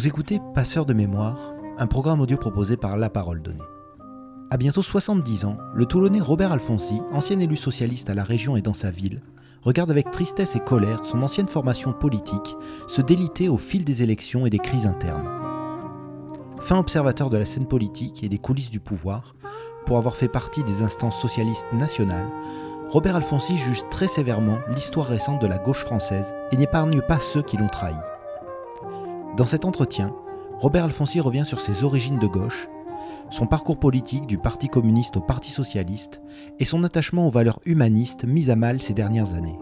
Vous écoutez Passeur de mémoire, un programme audio proposé par La Parole Donnée. À bientôt 70 ans, le Toulonnais Robert Alfonsi, ancien élu socialiste à la région et dans sa ville, regarde avec tristesse et colère son ancienne formation politique se déliter au fil des élections et des crises internes. Fin observateur de la scène politique et des coulisses du pouvoir, pour avoir fait partie des instances socialistes nationales, Robert Alfonsi juge très sévèrement l'histoire récente de la gauche française et n'épargne pas ceux qui l'ont trahi. Dans cet entretien, Robert Alfonsi revient sur ses origines de gauche, son parcours politique du Parti communiste au Parti socialiste et son attachement aux valeurs humanistes mises à mal ces dernières années.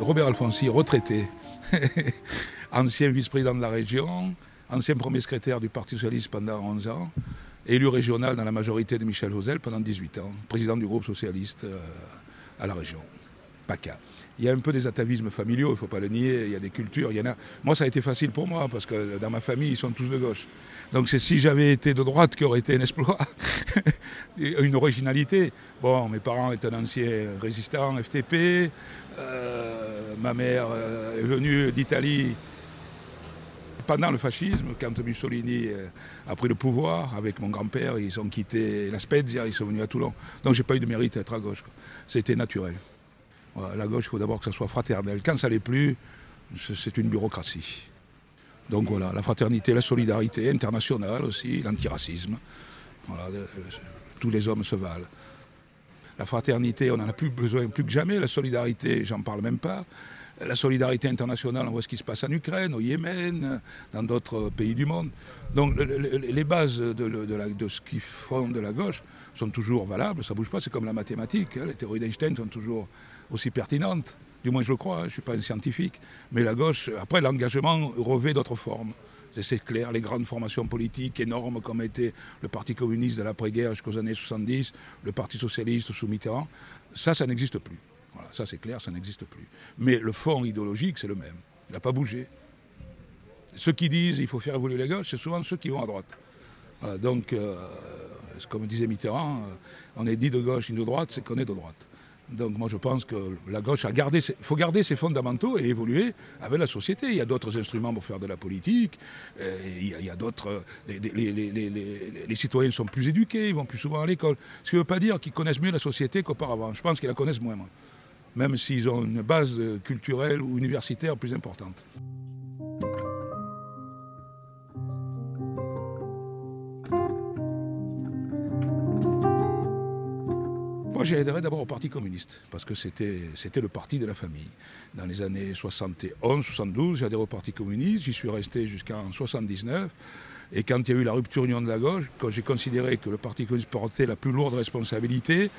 Robert Alfonsi, retraité, ancien vice-président de la région, ancien premier secrétaire du Parti socialiste pendant 11 ans, élu régional dans la majorité de Michel Hosel pendant 18 ans, président du groupe socialiste euh, à la région, PACA. Il y a un peu des atavismes familiaux, il ne faut pas le nier, il y a des cultures, il y en a. Moi, ça a été facile pour moi, parce que dans ma famille, ils sont tous de gauche. Donc c'est si j'avais été de droite qui aurait été un exploit, une originalité. Bon, mes parents étaient un ancien résistant FTP, euh, ma mère euh, est venue d'Italie pendant le fascisme, quand Mussolini euh, a pris le pouvoir avec mon grand-père, ils ont quitté la Spezia, ils sont venus à Toulon. Donc j'ai pas eu de mérite à être à gauche. C'était naturel. La gauche, il faut d'abord que ça soit fraternel. Quand ça l'est plus, c'est une bureaucratie. Donc voilà, la fraternité, la solidarité internationale aussi, l'antiracisme. Tous les hommes se valent. La fraternité, on en a plus besoin plus que jamais. La solidarité, j'en parle même pas. La solidarité internationale, on voit ce qui se passe en Ukraine, au Yémen, dans d'autres pays du monde. Donc les bases de, ce qui fonde la gauche sont toujours valables, ça ne bouge pas, c'est comme la mathématique. Hein. les théories d'Einstein sont toujours aussi pertinentes. Du moins, je le crois, hein, je ne suis pas un scientifique. Mais la gauche, après, l'engagement revêt d'autres formes. C'est clair, les grandes formations politiques énormes comme était le Parti communiste de l'après-guerre jusqu'aux années 70, le Parti socialiste sous Mitterrand, ça, ça n'existe plus. Ça c'est clair, ça n'existe plus. Mais le fond idéologique, c'est le même. Il n'a pas bougé. Ceux qui disent qu'il faut faire évoluer la gauche, c'est souvent ceux qui vont à droite. donc, euh, comme disait Mitterrand, euh, on est ni de gauche ni de droite, c'est qu'on est de droite. Donc moi je pense que la gauche a gardé, il faut garder ses fondamentaux et évoluer avec la société. Il y a d'autres instruments pour faire de la politique. Euh, il y a, d'autres. Les, citoyens sont plus éduqués, ils vont plus souvent à l'école. Ce qui ne veut pas dire qu'ils connaissent mieux la société qu'auparavant. Je pense qu'ils la connaissent moins, même s'ils ont une base culturelle ou universitaire plus importante. Moi, j'ai adhéré d'abord au Parti communiste, parce que c'était, c'était le parti de la famille. Dans les années 71-72, j'ai adhéré au Parti communiste, j'y suis resté jusqu'en 79. Et quand il y a eu la rupture union de la gauche, quand j'ai considéré que le Parti communiste portait la plus lourde responsabilité,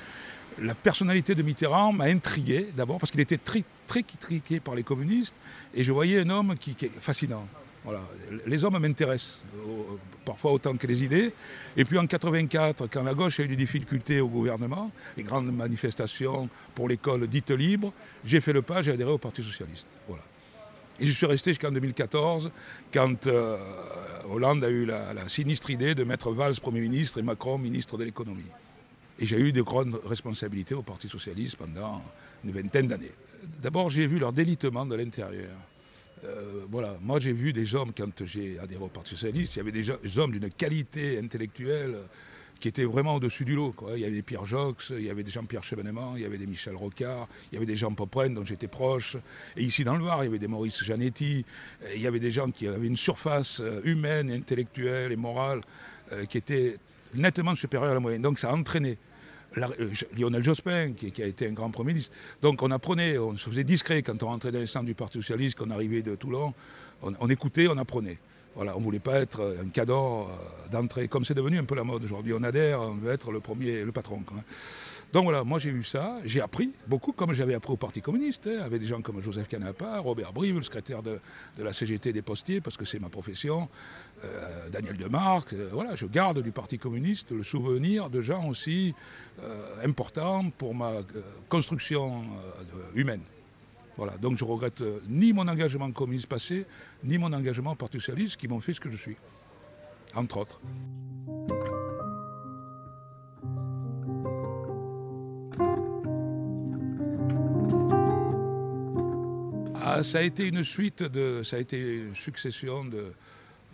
la personnalité de Mitterrand m'a intrigué d'abord parce qu'il était très, très critiqué par les communistes et je voyais un homme qui, est fascinant. Les hommes m'intéressent, parfois autant que les idées. Et puis en 84, quand la gauche a eu des difficultés au gouvernement, les grandes manifestations pour l'école dite libre, j'ai fait le pas, j'ai adhéré au Parti Socialiste. Voilà. Et je suis resté jusqu'en 2014, quand euh, Hollande a eu la, sinistre idée de mettre Valls Premier ministre et Macron ministre de l'économie. Et j'ai eu de grandes responsabilités au Parti Socialiste pendant une vingtaine d'années. D'abord, j'ai vu leur délitement de l'intérieur. Euh, voilà, moi j'ai vu des hommes, quand j'ai adhéré au Parti Socialiste, il y avait des, hommes d'une qualité intellectuelle qui était vraiment au-dessus du lot. Il y avait des Pierre Jox, il y avait des Jean-Pierre Chevènement, il y avait des Michel Rocard, il y avait des Jean Popren dont j'étais proche. Et ici dans le Var, il y avait des Maurice Janetti, il y avait des gens qui avaient une surface euh, humaine, intellectuelle et morale euh, qui était nettement supérieure à la moyenne. Donc ça a euh, Lionel Jospin, qui, a été un grand Premier ministre. Donc on apprenait, on se faisait discret quand on rentrait dans les centre du Parti Socialiste, qu'on arrivait de Toulon. On, écoutait, on apprenait. Voilà, on ne voulait pas être un cadeau euh, d'entrée, comme c'est devenu un peu la mode aujourd'hui. On adhère, on veut être le premier, le patron. Donc voilà, moi j'ai vu ça, j'ai appris beaucoup, comme j'avais appris au Parti communiste, hein, avec des gens comme Joseph Canapa, Robert Brive, le secrétaire de, la CGT des postiers, parce que c'est ma profession, euh, Daniel Demarque, euh, voilà, je garde du Parti communiste le souvenir de gens aussi euh, importants pour ma construction humaine. Voilà, donc je regrette ni mon engagement communiste passé, ni mon engagement Parti socialiste qui m'ont fait ce que je suis, entre autres. Voilà, ça a été une suite de. ça a été une succession de,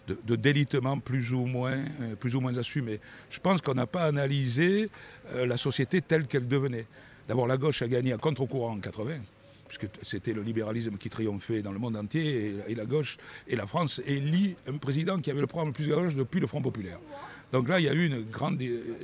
de, délitement plus ou moins, euh, plus. Je pense qu'on n'a pas analysé euh, la société telle qu'elle devenait. D'abord, la gauche a gagné à contre-courant en 80 puisque c'était le libéralisme qui triomphait dans le monde entier, et, la gauche et la France élit un président qui avait le programme le plus gauche depuis le Front populaire. Donc là, il y a eu une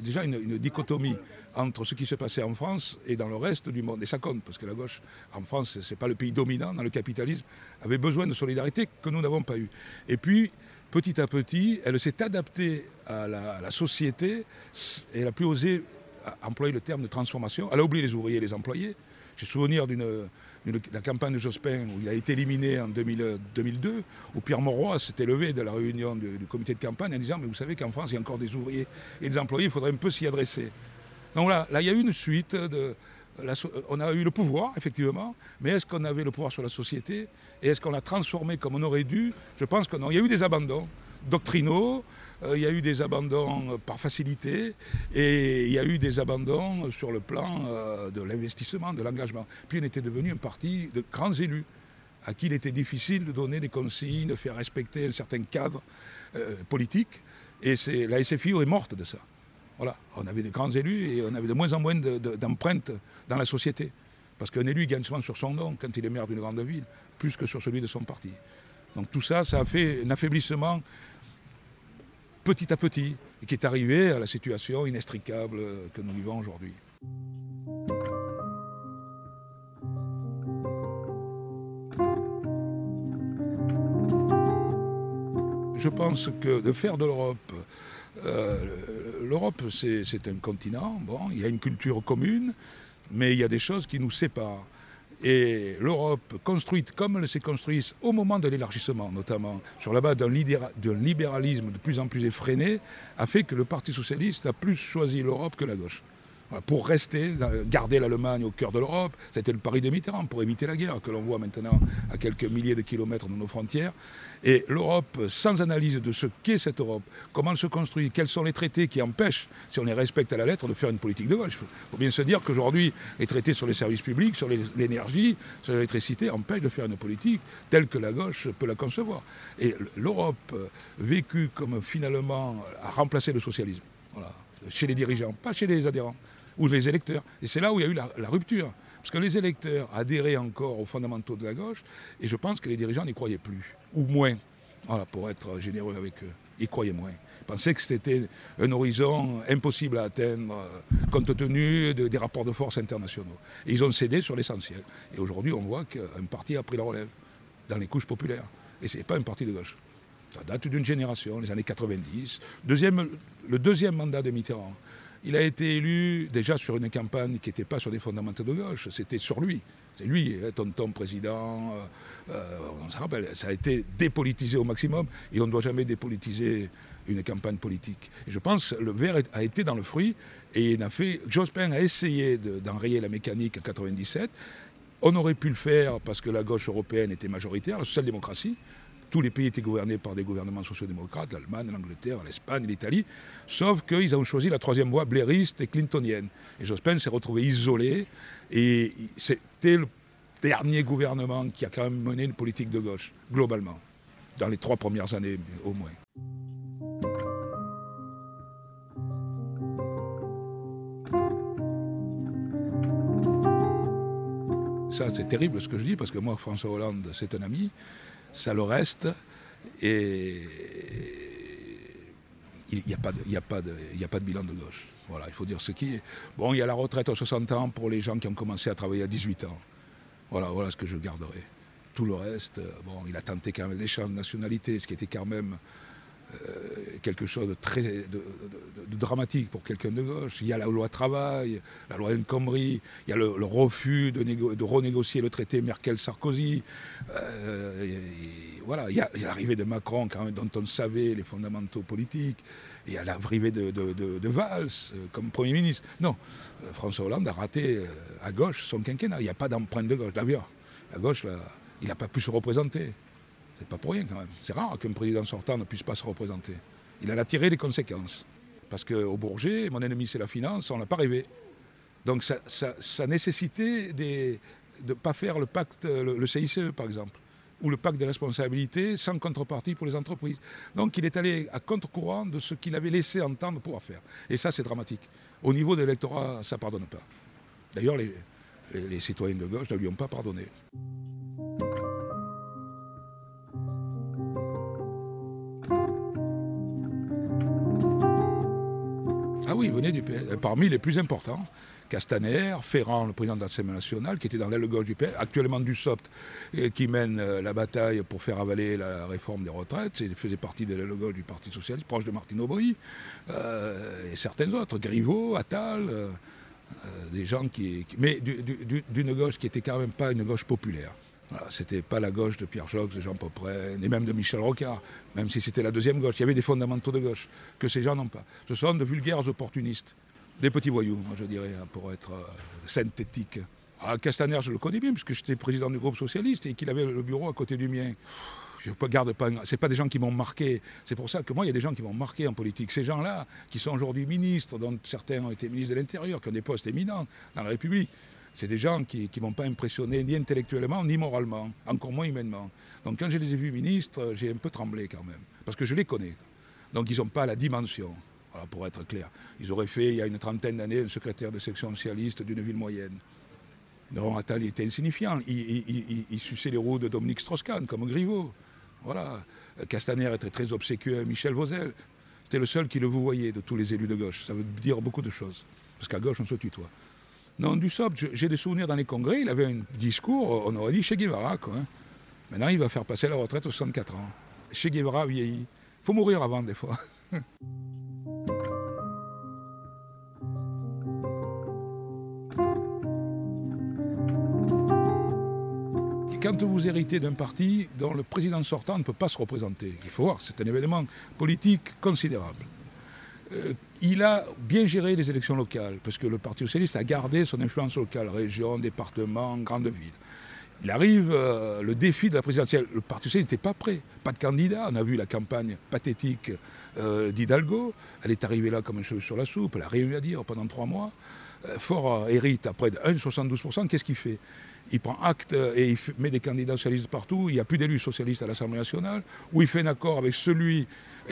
déjà une, dichotomie entre ce qui se passait en France et dans le reste du monde. Et ça compte, parce que la gauche, en France, ce n'est pas le pays dominant dans le capitalisme, avait besoin de solidarité que nous n'avons pas eu. Et puis, petit à petit, elle s'est adaptée à la, société elle n'a plus osé employer le terme de transformation. Elle a oublié les ouvriers et les employés. J'ai souvenir d'une la campagne de Jospin où il a été éliminé en 2002, où Pierre Mauroy s'était levé de la réunion du, comité de campagne en disant Mais vous savez qu'en France, il y a encore des ouvriers et des employés, il faudrait un peu s'y adresser. Donc là, là, il y a eu une suite on a eu le pouvoir, effectivement, mais est-ce qu'on avait le pouvoir sur la société Et est-ce qu'on l'a transformé comme on aurait dû? Je pense que non. Il y a eu des abandons doctrinaux, euh, il y a eu des abandons par facilité, et il y a eu des abandons sur le plan euh, de l'investissement, de l'engagement. Puis on était devenu un parti de grands élus à qui il était difficile de donner des consignes, de faire respecter un certain cadre euh, politique. Et la SFI est morte de ça. Voilà, on avait des grands élus et on avait de moins en moins d'empreintes dans la société. Parce qu'un élu gagne souvent sur son nom quand il est maire d'une grande ville, plus que sur celui de son parti. Donc tout ça, ça a fait un affaiblissement petit à petit et qui est arrivé à la situation inextricable que nous vivons aujourd'hui. Je pense que de faire de l'Europe euh, L'Europe, c'est un continent, bon, il y a une culture commune, mais il y a des choses qui nous séparent. Et l'Europe, construite comme elle s'est construite au moment de l'élargissement, notamment sur la base d'un libéralisme de plus en plus effréné, a fait que le Parti socialiste a plus choisi l'Europe que la gauche pour rester, garder l'Allemagne au cœur de l'Europe. C'était le pari de Mitterrand pour éviter la guerre que l'on voit maintenant à quelques milliers de kilomètres de nos frontières. Et l'Europe, sans analyse de ce qu'est cette Europe, comment elle se construit, quels sont les traités qui empêchent, si on les respecte à la lettre, de faire une politique de gauche. Il faut bien se dire qu'aujourd'hui, les traités sur les services publics, sur l'énergie, sur l'électricité, empêchent de faire une politique telle que la gauche peut la concevoir. Et l'Europe, euh, vécue comme finalement a remplacé le socialisme, chez les dirigeants, pas chez les adhérents ou les électeurs. Et c'est là où il y a eu la, rupture. Parce que les électeurs adhéraient encore aux fondamentaux de la gauche, et je pense que les dirigeants n'y croyaient plus, ou moins. Voilà, pour être généreux avec eux. Ils croyaient moins. Ils pensaient que c'était un horizon impossible à atteindre, euh, compte tenu des rapports de force internationaux. Et ils ont cédé sur l'essentiel. Et aujourd'hui, on voit qu'un parti a pris la relève dans les couches populaires. Et ce n'est pas un parti de gauche. Ça date d'une génération, les années 90. Deuxième, le deuxième mandat de Mitterrand, il a été élu déjà sur une campagne qui n'était pas sur des fondamentaux de gauche, c'était sur lui. C'est lui, hein, tonton président, euh, euh, on se rappelle, ça a été dépolitisé au maximum et on ne doit jamais dépolitiser une campagne politique. Je pense que le verre a été dans le fruit et il a fait. Jospin a essayé d'enrayer la mécanique en 97. On aurait pu le faire parce que la gauche européenne était majoritaire, la social-démocratie. Tous les pays étaient gouvernés par des gouvernements sociaux-démocrates, l'Allemagne, l'Angleterre, l'Espagne, l'Italie, sauf qu'ils ont choisi la troisième voie blairiste et clintonienne. Et Jospin s'est retrouvé isolé, et c'était le dernier gouvernement qui a quand même mené une politique de gauche, globalement, dans les trois premières années au moins. Ça, c'est terrible ce que je dis, parce que moi, François Hollande, c'est un ami ça le reste. Et il n'y a, pas de, a, pas de, a pas de bilan de gauche. Voilà, il faut dire ce qui est. Bon, il y a la retraite à 60 ans pour les gens qui ont commencé à travailler à 18 ans. Voilà, voilà ce que je garderai. Tout le reste, bon, il a tenté quand même l'échange de nationalité, ce qui était quand même euh, quelque chose de très de, dramatique pour quelqu'un de gauche. Il y a la loi travail, la loi El il y a le, refus de, renégocier le traité Merkel-Sarkozy. Euh, voilà, il y a, l'arrivée de Macron dont on savait les fondamentaux politiques. Il y a l'arrivée de, de, Valls euh, comme Premier ministre. Non, François Hollande a raté à gauche son quinquennat. Il n'y a pas d'empreinte de gauche. D'ailleurs, la gauche, là, il n'a pas pu se représenter. C'est pas pour rien quand même. C'est rare qu'un président sortant ne puisse pas se représenter. Il en a tiré les conséquences. Parce qu'au Bourget, mon ennemi c'est la finance, on n'a pas rêvé. Donc ça, nécessitait de ne pas faire le pacte, le, CICE par exemple, ou le pacte des responsabilités sans contrepartie pour les entreprises. Donc il est allé à contre-courant de ce qu'il avait laissé entendre pouvoir faire. Et ça, c'est dramatique. Au niveau de l'électorat, ça ne pardonne pas. D'ailleurs, les, les citoyens de gauche ne lui ont pas pardonné. Du. Euh, parmi les plus importants, Castaner, Ferrand, le président de l'Assemblée nationale, qui était dans l'aile gauche du PS, actuellement Dussopt, qui mène euh, la bataille pour faire avaler la réforme des retraites. Il faisait partie de l'aile gauche du Parti socialiste, proche de Martine Aubry, euh, et certains autres, Griveaux, Attal, des gens qui. mais d'une gauche qui n'était quand même pas une gauche populaire. C'était pas la gauche de Pierre Jox, de Jean Popren, et même de Michel Rocard, même si c'était la deuxième gauche. Il y avait des fondamentaux de gauche que ces gens n'ont pas. Ce sont de vulgaires opportunistes, des petits voyous, je dirais, hein, pour être euh, synthétique. Ah, Castaner, je le connais bien, puisque j'étais président du groupe socialiste et qu'il avait le bureau à côté du mien. Je ne garde pas. Pas des gens qui m'ont marqué. C'est pour ça que moi, il y a des gens qui m'ont marqué en politique. Ces gens-là, qui sont aujourd'hui ministres, dont certains ont été ministres de l'Intérieur, qui ont des postes éminents dans la République, c'est des gens qui ne m'ont pas impressionné ni intellectuellement ni moralement, encore moins humainement. Donc quand je les ai vus ministres, j'ai un peu tremblé quand même, parce que je les connais. Donc ils n'ont pas la dimension, voilà, pour être clair. Ils auraient fait, il y a une trentaine d'années, un secrétaire de section socialiste d'une ville moyenne. Non, Attal était insignifiant. Il, suçait les roues de Dominique Strauss-Kahn, comme Griveaux. Voilà. Castaner était très obséquieux à Michel Vauzel. C'était le seul qui le vous voyait de tous les élus de gauche. Ça veut dire beaucoup de choses. Parce qu'à gauche, on se tutoie. Non, du j'ai des souvenirs dans les congrès, il avait un discours, on aurait dit chez Guevara. Hein. Maintenant, il va faire passer la retraite aux 64 ans. Chez Guevara vieilli. Il faut mourir avant, des fois. quand vous héritez d'un parti dont le président sortant ne peut pas se représenter, il faut voir, c'est un événement politique considérable. Euh, il a bien géré les élections locales, parce que le Parti socialiste a gardé son influence locale, région, département, grande ville. Il arrive euh, le défi de la présidentielle. Le Parti socialiste n'était pas prêt, pas de candidat. On a vu la campagne pathétique euh, d'Hidalgo. Elle est arrivée là comme un cheveu sur la soupe. Elle a rien eu à dire pendant trois mois. Fort hérite à près de 1,72%. Qu'est-ce qu'il fait? Il prend acte et il met des candidats socialistes partout. Il n'y a plus d'élus socialistes à l'Assemblée nationale. Où il fait un accord avec celui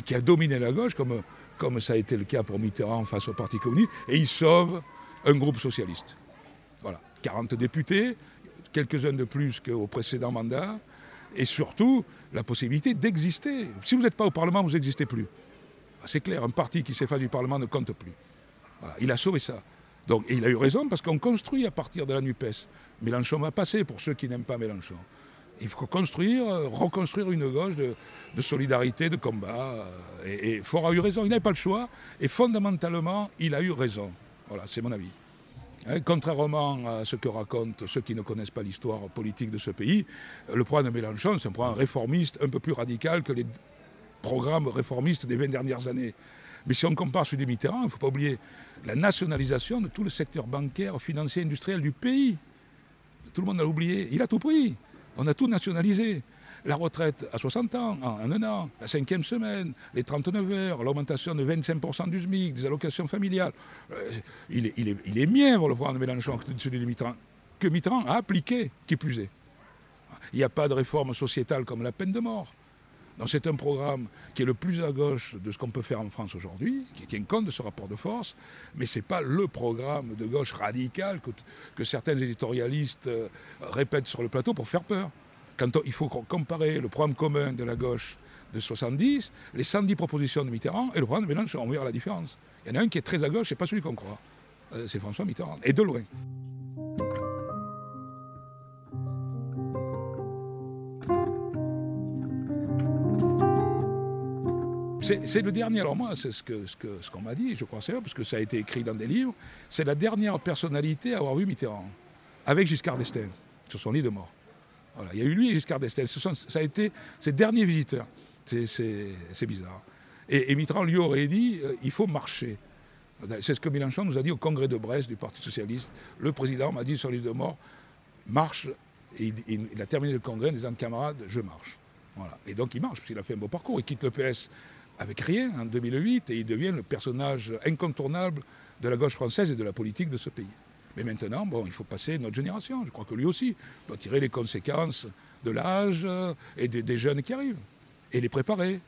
qui a dominé la gauche, comme comme ça a été le cas pour Mitterrand face au Parti communiste, et il sauve un groupe socialiste. Voilà, 40 députés, quelques-uns de plus qu'au précédent mandat, et surtout la possibilité d'exister. Si vous n'êtes pas au Parlement, vous n'existez plus. Ah, c'est clair, un parti qui s'efface du Parlement ne compte plus. il a sauvé ça. Donc, et il a eu raison parce qu'on construit à partir de la NUPES. Mélenchon va passer pour ceux qui n'aiment pas Mélenchon. Il faut construire, reconstruire une gauche de, solidarité, de combat. Et, et a eu raison, il n'avait pas le choix. Et fondamentalement, il a eu raison. Voilà, c'est mon avis. Hein, contrairement à ce que racontent ceux qui ne connaissent pas l'histoire politique de ce pays, le programme de Mélenchon, c'est un programme réformiste un peu plus radical que les programmes réformistes des 20 dernières années. Mais si on compare celui des Mitterrand, il ne faut pas oublier la nationalisation de tout le secteur bancaire, financier, industriel du pays. Tout le monde l'a oublié. Il a tout pris. On a tout nationalisé. La retraite à 60 ans, en un an, la cinquième semaine, les 39 heures, l'augmentation de 25% du SMIC, des allocations familiales. Euh, il, est, il, est, il, est, mieux le programme de Mélenchon que celui de Mitterrand, que Mitterrand a appliqué, qui plus est. Il n'y a pas de réforme sociétale comme la peine de mort. Donc c'est un programme qui est le plus à gauche de ce qu'on peut faire en France aujourd'hui, qui tient compte de ce rapport de force, mais ce n'est pas le programme de gauche radical que, certains éditorialistes euh, répètent sur le plateau pour faire peur. Quand il faut comparer le programme commun de la gauche de 70, les 110 propositions de Mitterrand et le programme de Mélenchon, on verra la différence. Il y en a un qui est très à gauche, et pas celui qu'on croit. Euh, c'est François Mitterrand, et de loin. C'est le dernier, alors moi, c'est ce qu'on m'a dit, je crois c'est parce que ça a été écrit dans des livres, c'est la dernière personnalité à avoir vu Mitterrand, avec Giscard d'Estaing, sur son lit de mort. Voilà, il y a eu lui et Giscard d'Estaing, ça a été ses derniers visiteurs. C'est bizarre. Et, Mitterrand lui aurait dit, euh, il faut marcher. C'est ce que Mélenchon nous a dit au congrès de Brest du Parti Socialiste. Le président m'a dit sur l'île de mort, marche. Et il, a terminé le congrès en disant, camarades, je marche. Voilà. Et donc il marche, parce qu'il a fait un beau parcours. Il quitte le PS avec rien en 2008 et il devient le personnage incontournable de la gauche française et de la politique de ce pays. Mais maintenant, bon, il faut passer notre génération. Je crois que lui aussi doit tirer les conséquences de l'âge et des, jeunes qui arrivent. Et les préparer.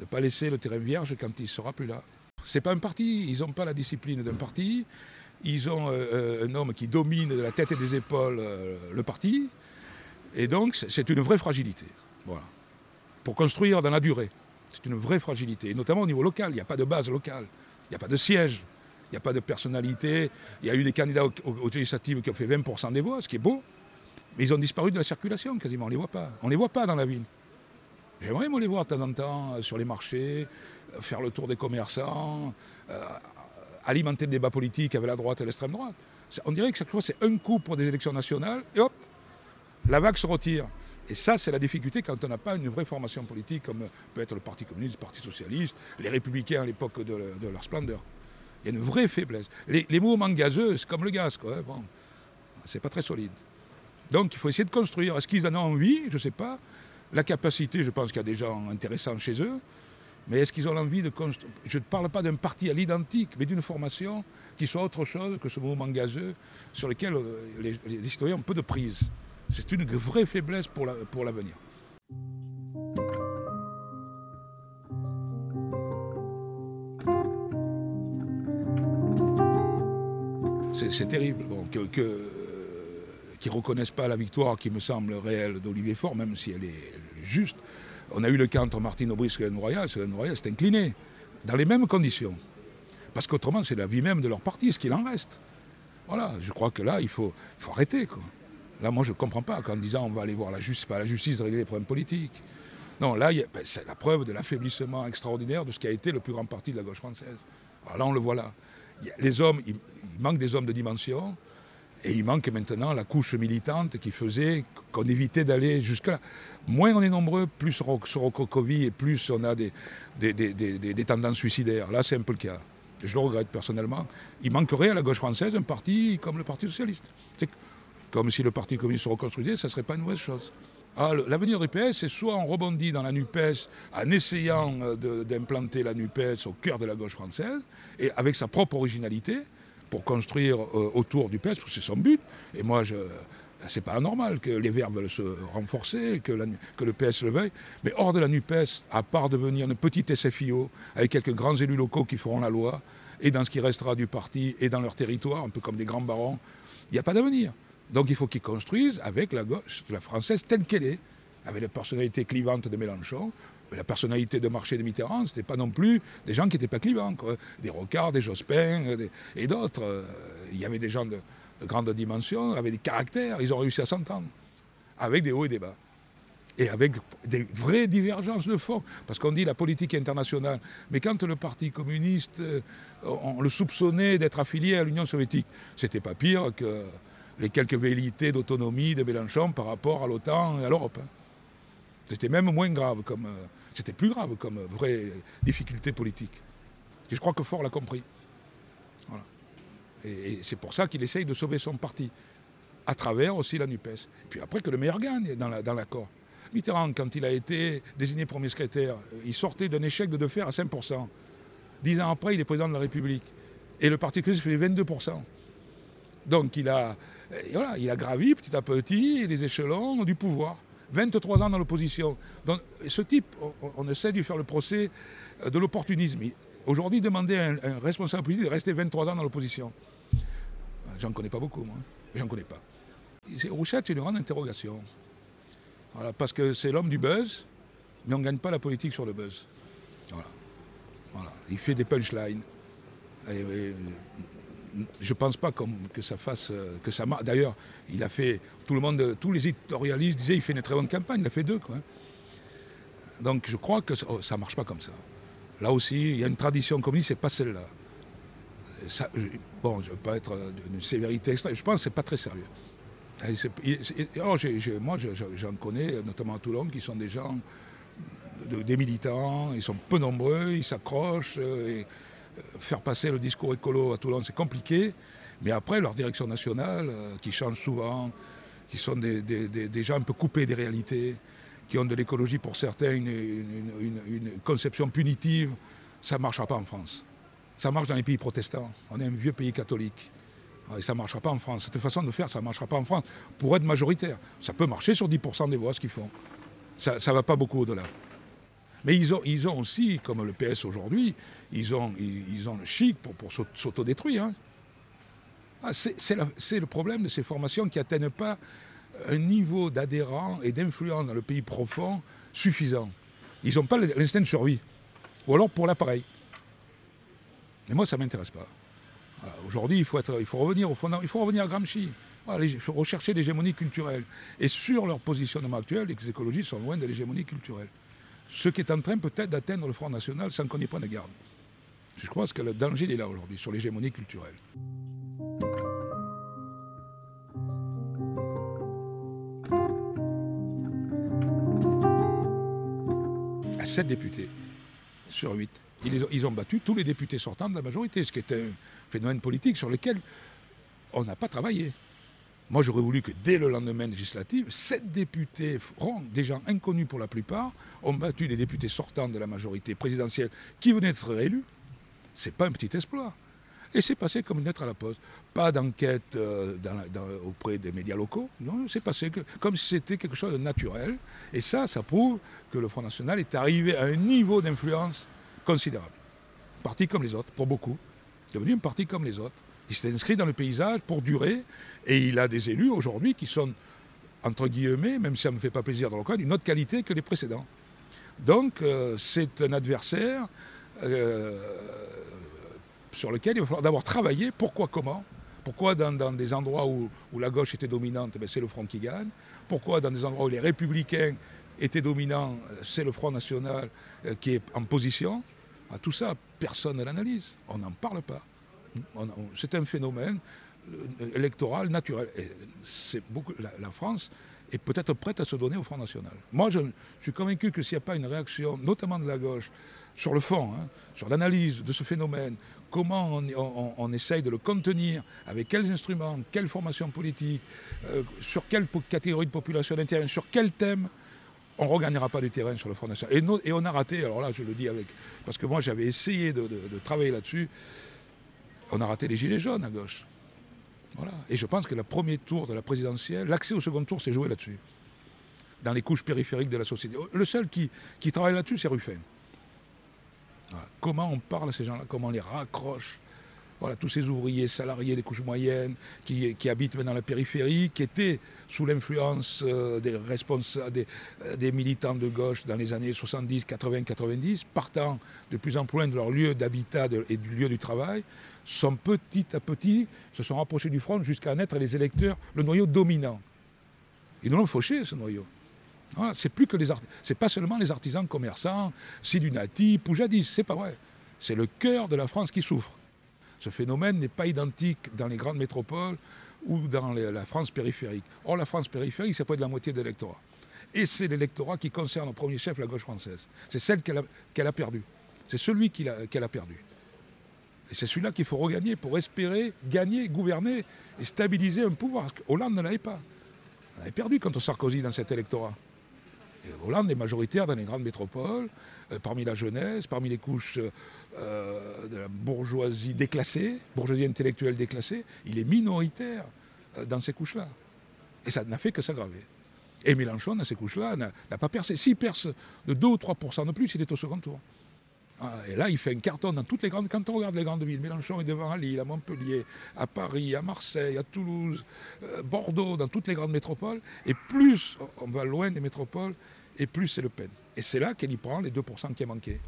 Ne pas laisser le terrain vierge quand il ne sera plus là. Ce n'est pas un parti, ils n'ont pas la discipline d'un parti. Ils ont euh, un homme qui domine de la tête et des épaules euh, le parti. Et donc, c'est une vraie fragilité. Voilà. Pour construire dans la durée. C'est une vraie fragilité, notamment au niveau local. Il n'y a pas de base locale, il n'y a pas de siège, il n'y a pas de personnalité. Il y a eu des candidats aux, législatives qui ont fait 20% des voix, ce qui est beau, mais ils ont disparu de la circulation quasiment, on ne les voit pas. On ne les voit pas dans la ville. J'aimerais moi les voir de temps en temps euh, sur les marchés, euh, faire le tour des commerçants, euh, alimenter le débat politique avec la droite et l'extrême droite. On dirait que chaque fois c'est un coup pour des élections nationales et hop, la vague se retire. Et ça, c'est la difficulté quand on n'a pas une vraie formation politique, comme peut être le Parti communiste, le Parti socialiste, les républicains à l'époque de, leur splendeur. Il y a une vraie faiblesse. Les, mouvements gazeux, c'est comme le gaz, quoi. Hein, bon, c'est pas très solide. Donc il faut essayer de construire. Est-ce qu'ils en ont envie? Je ne sais pas. La capacité, je pense qu'il y a des gens intéressants chez eux. Mais est-ce qu'ils ont envie de construire Je ne parle pas d'un parti à l'identique, mais d'une formation qui soit autre chose que ce mouvement gazeux sur lequel euh, les, les citoyens ont peu de prise. C'est une vraie faiblesse pour l'avenir. c'est terrible que, qu'ils ne reconnaissent pas la victoire qui me semble réelle d'Olivier Faure, même si elle est juste. On a eu le cas entre Martine Aubry et Ségolène Royal. Ségolène Royal s'est incliné dans les mêmes conditions. Parce qu'autrement, c'est la vie même de leur parti, ce qu'il en reste. Voilà, je crois que là, il faut, il faut arrêter. Quoi. Là, moi, je ne comprends pas qu'en disant on va aller voir la justice, pas la justice de régler les problèmes politiques. Non, là, ben, c'est la preuve de l'affaiblissement extraordinaire de ce qui a été le plus grand parti de la gauche française. Alors là, on le voit là. les hommes, il, manque des hommes de dimension, et il manque maintenant la couche militante qui faisait qu'on évitait d'aller jusque-là. Moins on est nombreux, plus on se recroqueville et plus on a des, des tendances suicidaires. Là, c'est un peu le cas. Je le regrette personnellement. Il manquerait à la gauche française un parti comme le Parti socialiste comme si le Parti communiste se reconstruisait, ça ne serait pas une mauvaise chose. Ah, l'avenir du PS, c'est soit on rebondit dans la NUPES en essayant euh, d'implanter la NUPES au cœur de la gauche française, et avec sa propre originalité, pour construire euh, autour du PS, c'est son but. Et moi, je, c'est pas anormal que les Verts veulent se renforcer, que, que, le PS le veuille. Mais hors de la NUPES, à part devenir une petite SFIO, avec quelques grands élus locaux qui feront la loi, et dans ce qui restera du parti et dans leur territoire, un peu comme des grands barons, il n'y a pas d'avenir. Donc il faut qu'ils construisent avec la gauche, la française telle qu'elle est, avec la personnalité clivante de Mélenchon. Mais la personnalité de Marché de Mitterrand, ce n'était pas non plus des gens qui n'étaient pas clivants. Des Rocard, des Jospin et d'autres. Euh, il y avait des gens de, grande dimension, avec des caractères. Ils ont réussi à s'entendre, avec des hauts et des bas. Et avec des vraies divergences de fond. Parce qu'on dit la politique internationale. Mais quand le Parti communiste, euh, on le soupçonnait d'être affilié à l'Union soviétique, c'était pas pire que les quelques velléités d'autonomie de Mélenchon par rapport à l'OTAN et à l'Europe. C'était même moins grave, comme, euh, c'était plus grave comme vraie difficulté politique. Et je crois que Fort l'a compris. Et, c'est pour ça qu'il essaye de sauver son parti, à travers aussi la NUPES. Et puis après que le meilleur gagne dans l'accord. Mitterrand, quand il a été désigné premier secrétaire, il sortait d'un échec de faire à 5%. Dix ans après, il est président de la République. Et le Parti communiste fait 22%. Donc il a, voilà, il a gravi petit à petit les échelons du pouvoir. 23 ans dans l'opposition. Donc ce type, on, essaie de lui faire le procès de l'opportunisme. Aujourd'hui, demander à un, responsable politique de rester 23 ans dans l'opposition. J'en connais pas beaucoup, moi. J'en connais pas. Rouchette, c'est une grande interrogation. Parce que c'est l'homme du buzz, mais on ne gagne pas la politique sur le buzz. Il fait des punchlines je ne pense pas que ça fasse, euh, que ça marche. D'ailleurs, il a fait, tout le monde, tous les éditorialistes disaient qu'il fait une très bonne campagne, il a fait deux. Quoi. Donc je crois que ça ne oh, marche pas comme ça. Là aussi, il y a une tradition communiste, ce n'est pas celle-là. bon, je ne veux pas être d'une sévérité extrême, je pense que ce n'est pas très sérieux. alors, moi, j'en connais, notamment à Toulon, qui sont des gens, des militants, ils sont peu nombreux, ils s'accrochent. Euh, faire passer le discours écolo à Toulon, c'est compliqué. Mais après, leur direction nationale, euh, qui change souvent, qui sont des, gens un peu coupés des réalités, qui ont de l'écologie pour certains une, conception punitive, ça ne marchera pas en France. Ça marche dans les pays protestants. On est un vieux pays catholique. Et ça ne marchera pas en France. Cette façon de faire, ça ne marchera pas en France pour être majoritaire. Ça peut marcher sur 10% des voix, ce qu'ils font. Ça ne va pas beaucoup au-delà. Mais ils ont, aussi, comme le PS aujourd'hui, ils ont, le chic pour, s'autodétruire. Hein. Ah, c'est le problème de ces formations qui n'atteignent pas un niveau d'adhérents et d'influence dans le pays profond suffisant. Ils n'ont pas l'instinct de survie. Ou alors pour l'appareil. Mais moi, ça ne m'intéresse pas. Aujourd'hui, il, faut revenir au il faut revenir à Gramsci. il faut rechercher l'hégémonie culturelle. Et sur leur positionnement actuel, les écologistes sont loin de l'hégémonie culturelle. Ce qui est en train peut-être d'atteindre le Front National sans qu'on y prenne garde. Je crois que le danger est là aujourd'hui, sur l'hégémonie culturelle. À 7 députés sur 8. Ils, ont battu tous les députés sortants de la majorité, ce qui est un phénomène politique sur lequel on n'a pas travaillé. Moi, j'aurais voulu que dès le lendemain législatif, sept députés, des gens inconnus pour la plupart, ont battu des députés sortants de la majorité présidentielle qui venaient d'être réélus. C'est pas un petit exploit. Et c'est passé comme une lettre à la poste. Pas d'enquête euh, auprès des médias locaux. Non, c'est passé comme si c'était quelque chose de naturel. Et ça, ça prouve que le Front National est arrivé à un niveau d'influence considérable. Parti comme les autres, pour beaucoup. Devenu un parti comme les autres. Il s'est inscrit dans le paysage pour durer. Et il a des élus aujourd'hui qui sont, entre guillemets, même si ça ne me fait pas plaisir dans le cas, d'une autre qualité que les précédents. Donc, euh, c'est un adversaire. Euh, sur lequel il va falloir d'abord travailler. Pourquoi, comment? Pourquoi dans, des endroits où, la gauche était dominante, ben, c'est le Front qui gagne? Pourquoi dans des endroits où les républicains étaient dominants, c'est le Front National euh, qui est en position? Ah, Tout ça, personne ne l'analyse. On n'en parle pas. C'est un phénomène euh, électoral naturel. la, France est peut-être prête à se donner au Front National. Moi, je, suis convaincu que s'il n'y a pas une réaction, notamment de la gauche, sur le fond, hein, sur l'analyse de ce phénomène, comment on, essaye de le contenir, avec quels instruments, quelle formation politique, euh, sur quelle catégorie de population interne, sur quel thème, on ne regagnera pas du terrain sur le Front National. Et, on a raté, alors là je le dis avec, parce que moi j'avais essayé de, travailler là-dessus, on a raté les gilets jaunes à gauche. Et je pense que le premier tour de la présidentielle, l'accès au second tour s'est joué là-dessus, dans les couches périphériques de la société. Le seul qui, travaille là-dessus, c'est Ruffin. Comment on parle à ces gens-là, comment on les raccroche? Voilà, tous ces ouvriers salariés des couches moyennes qui, habitent maintenant la périphérie, qui étaient sous l'influence euh, des euh, des, militants de gauche dans les années 70, 80, 90, partant de plus en plus loin de leur lieu d'habitat et du lieu du travail, sont petit à petit, se sont rapprochés du front jusqu'à en être les électeurs, le noyau dominant. Ils nous l'ont fauché, ce noyau c'est plus que les c'est pas seulement les artisans commerçants, Sidunati, Poujadis, c'est pas vrai. C'est le cœur de la France qui souffre. Ce phénomène n'est pas identique dans les grandes métropoles ou dans la France périphérique. Or, la France périphérique, c'est pas de la moitié de l'électorat. Et c'est l'électorat qui concerne en premier chef la gauche française. C'est celle qu'elle a perdue. C'est celui qu'elle a, perdu. Et c'est celui-là qu'il faut regagner pour espérer gagner, gouverner et stabiliser un pouvoir. Hollande ne l'avait pas. On avait perdu contre Sarkozy dans cet électorat. Hollande est majoritaire dans les grandes métropoles, euh, parmi la jeunesse, parmi les couches euh, de la bourgeoisie déclassée, bourgeoisie intellectuelle déclassée. Il est minoritaire euh, dans ces couches-là. Et ça n'a fait que s'aggraver. Et Mélenchon, dans ces couches-là, n'a pas percé. S'il perce de 2 ou 3% de plus, il est au second tour. Ah, et là, il fait un carton dans toutes les grandes. Quand on regarde les grandes villes, Mélenchon est devant à Lille, à Montpellier, à Paris, à Marseille, à Toulouse, Bordeaux, dans toutes les grandes métropoles. Et plus on va loin des métropoles, et plus c'est Le Pen. Et c'est là qu'elle y prend les 2% qui a manqué.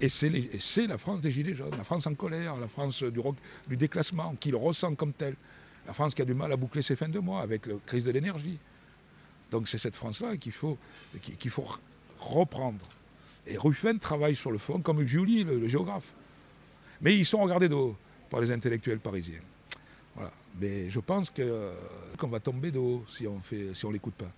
Et c'est la France des Gilets jaunes, la France en colère, la France du, déclassement, qui le ressent comme tel. La France qui a du mal à boucler ses fins de mois avec la crise de l'énergie. Donc c'est cette France-là qu'il faut reprendre. Et Ruffin travaille sur le fond, comme Julie, le, géographe. Mais ils sont regardés de haut par les intellectuels parisiens. Mais je pense qu'on va tomber de haut si on ne si l'écoute pas.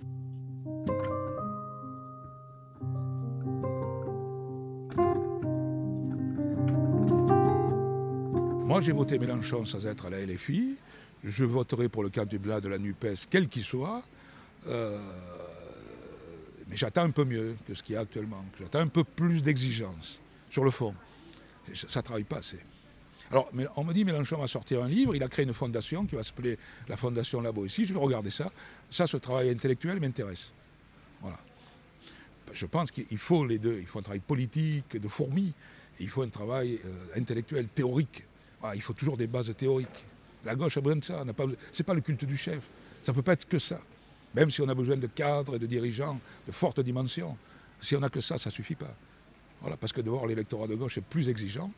Moi, j'ai voté Mélenchon sans être à la LFI. Je voterai pour le candidat de la NUPES, quel qu'il soit. Euh, mais j'attends un peu mieux que ce qu'il y a actuellement. J'attends un peu plus d'exigence sur le fond. Ça ne travaille pas assez. Alors, on me dit Mélenchon va sortir un livre, il a créé une fondation qui va s'appeler la Fondation Labo ici. Je vais regarder ça. Ça, ce travail intellectuel m'intéresse. Voilà. Je pense qu'il faut les deux. Il faut un travail politique, de fourmi, et il faut un travail euh, intellectuel, théorique. il faut toujours des bases théoriques. La gauche a besoin de ça. Ce n'est pas le culte du chef. Ça ne peut pas être que ça. Même si on a besoin de cadres et de dirigeants de fortes dimensions. Si on n'a que ça, ça ne suffit pas. Voilà, parce que d'abord, l'électorat de gauche est plus exigeant.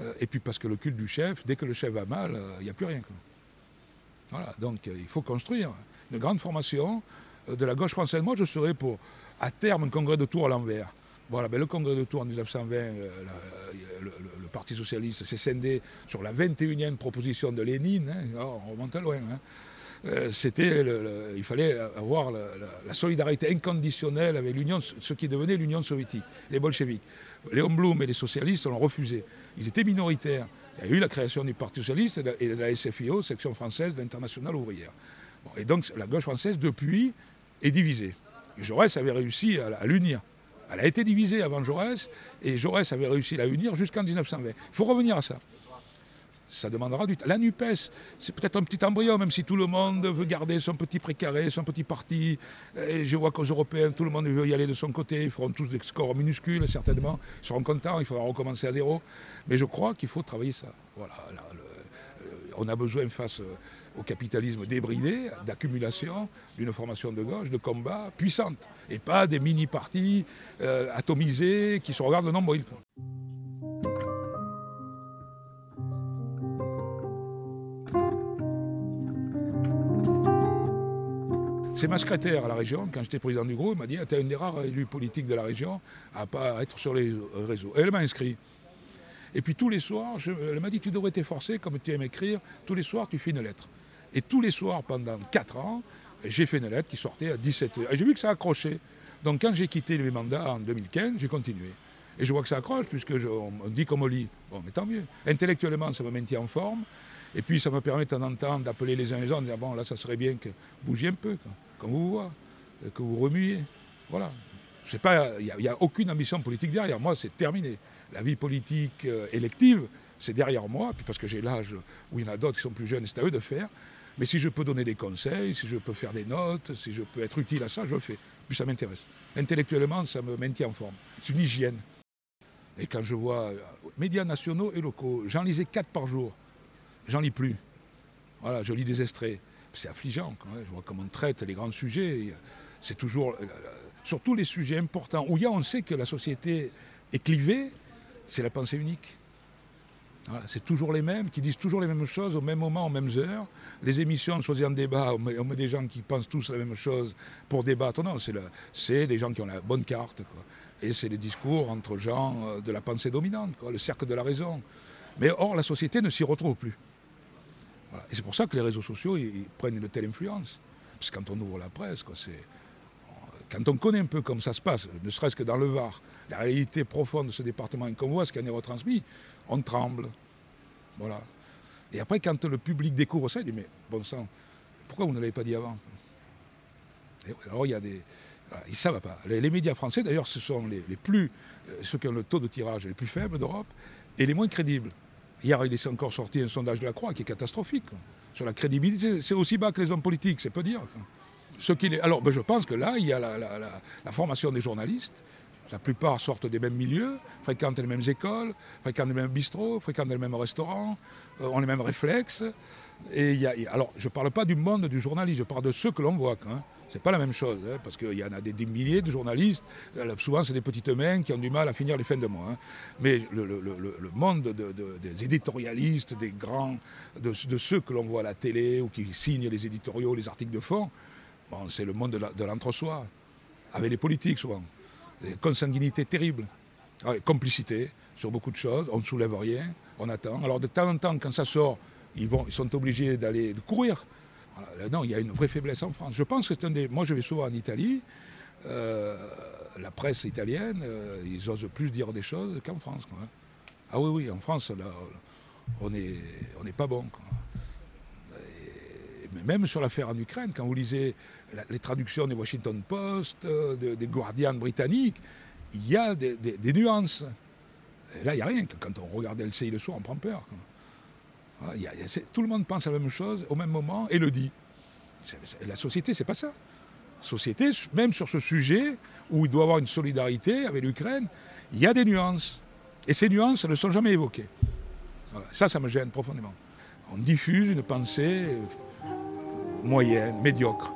Euh, et puis parce que le culte du chef, dès que le chef va mal, il euh, n'y a plus rien. Voilà, donc euh, il faut construire une grande formation de la gauche française. Moi, je serais pour, à terme, un congrès de Tours à l'envers. Voilà, ben, le congrès de Tours en 1920, le, Parti socialiste s'est scindé sur la 21e proposition de Lénine. Hein. Alors, on remonte à loin. Hein. Euh, il fallait avoir la, solidarité inconditionnelle avec l'Union, ce qui devenait l'Union soviétique, les bolcheviks. Léon Blum et les socialistes l'ont refusé. Ils étaient minoritaires. Il y a eu la création du Parti socialiste et de la SFIO, section française de l'Internationale ouvrière. et donc la gauche française, depuis, est divisée. Jaurès avait réussi à, l'unir. Elle a été divisée avant Jaurès, et Jaurès avait réussi à la unir jusqu'en 1920. Il faut revenir à ça ça demandera du temps. La NUPES, c'est peut-être un petit embryon, même si tout le monde veut garder son petit précaré, son petit parti. Je vois qu'aux Européens, tout le monde veut y aller de son côté. Ils feront tous des scores minuscules, certainement. Ils seront contents, il faudra recommencer à zéro. Mais je crois qu'il faut travailler ça. Voilà, euh, on a besoin, face euh, au capitalisme débridé, d'accumulation, d'une formation de gauche, de combat puissante. Et pas des mini-partis euh, atomisés qui se regardent le nombril. C'est ma secrétaire à la région, quand j'étais président du groupe, elle m'a dit Tu es un des rares élus politiques de la région à pas être sur les réseaux. Et elle m'a inscrit. Et puis tous les soirs, elle m'a dit Tu devrais t'efforcer, comme tu aimes écrire, tous les soirs tu fais une lettre. Et tous les soirs, pendant 4 ans, j'ai fait une lettre qui sortait à 17h. Et j'ai vu que ça accrochait. Donc quand j'ai quitté mes mandats en 2015, j'ai continué. Et je vois que ça accroche, puisque on dit qu'on me lit. Bon, mais tant mieux. Intellectuellement, ça me maintient en forme. Et puis ça me permet de temps en temps d'appeler les uns les autres, de dire bon là ça serait bien que bougiez un peu quand vous voit, euh, que vous remuez. Voilà. Il n'y a, aucune ambition politique derrière. Moi, c'est terminé. La vie politique euh, élective, c'est derrière moi, puis parce que j'ai l'âge où il y en a d'autres qui sont plus jeunes, c'est à eux de faire. Mais si je peux donner des conseils, si je peux faire des notes, si je peux être utile à ça, je le fais. Puis ça m'intéresse. Intellectuellement, ça me maintient en forme. C'est une hygiène. Et quand je vois euh, médias nationaux et locaux, j'en lisais quatre par jour. J'en lis plus. Voilà, je lis des extraits c'est affligeant. Je vois comment on traite les grands sujets. C'est toujours, euh, surtout les sujets importants, où il y a, on sait que la société est clivée, c'est la pensée unique. c'est toujours les mêmes, qui disent toujours les mêmes choses au même moment, aux mêmes heures. Les émissions, en débat, on met, des gens qui pensent tous la même chose pour débattre. Non, c'est des gens qui ont la bonne carte. Et c'est les discours entre gens euh, de la pensée dominante, le cercle de la raison. Mais or, la société ne s'y retrouve plus. Et c'est pour ça que les réseaux sociaux ils, prennent une telle influence. Parce que quand on ouvre la presse, c'est, quand on connaît un peu comment ça se passe, ne serait-ce que dans le Var, la réalité profonde de ce département et qu'on voit ce qui en est retransmis, on tremble. Voilà. Et après, quand le public découvre ça, il dit Mais bon sang, pourquoi vous ne l'avez pas dit avant? Alors il y a des. ils ne savent pas. Les, médias français, d'ailleurs, ce sont plus. Euh, ceux qui ont le taux de tirage les plus faibles d'Europe et les moins crédibles. Hier, il est encore sorti un sondage de la Croix qui est catastrophique. Sur la crédibilité, c'est aussi bas que les hommes politiques, c'est peu dire. Ce. Alors, ben, je pense que là, il y a la, formation des journalistes. La plupart sortent des mêmes milieux, fréquentent les mêmes écoles, fréquentent les mêmes bistrots, fréquentent les mêmes restaurants, euh, ont les mêmes réflexes. Et alors, je ne parle pas du monde du journaliste, je parle de ceux que l'on voit. Hein. C'est pas la même chose, hein, parce qu'il y en a des, milliers de journalistes. Euh, souvent, c'est des petites mains qui ont du mal à finir les fins de mois. Hein. Mais le, monde des éditorialistes, des grands, de, ceux que l'on voit à la télé ou qui signent les éditoriaux, les articles de fond, c'est le monde de l'entre-soi, avec les politiques souvent. Des consanguinités terribles, ah complicité sur beaucoup de choses, on ne soulève rien, on attend. Alors de temps en temps, quand ça sort, ils, sont obligés d'aller courir non, il y a une vraie faiblesse en France. Je pense que c'est un des. Moi, je vais souvent en Italie. Euh, la presse italienne, euh, ils osent plus dire des choses qu'en France. Ah oui, oui, en France, on n'est pas bon. même sur l'affaire en Ukraine, quand vous lisez les traductions des Washington Post, euh, des Guardians britanniques, il y a des, nuances. Là, il n'y a rien. Quand on regarde LCI le soir, on prend peur. tout le monde pense la même chose au même moment et le dit. la société, c'est pas ça. Société, même sur ce sujet où il doit y avoir une solidarité avec l'Ukraine, il y a des nuances. Et ces nuances ne sont jamais évoquées. Ça, ça me gêne profondément. On diffuse une pensée moyenne, médiocre, voilà,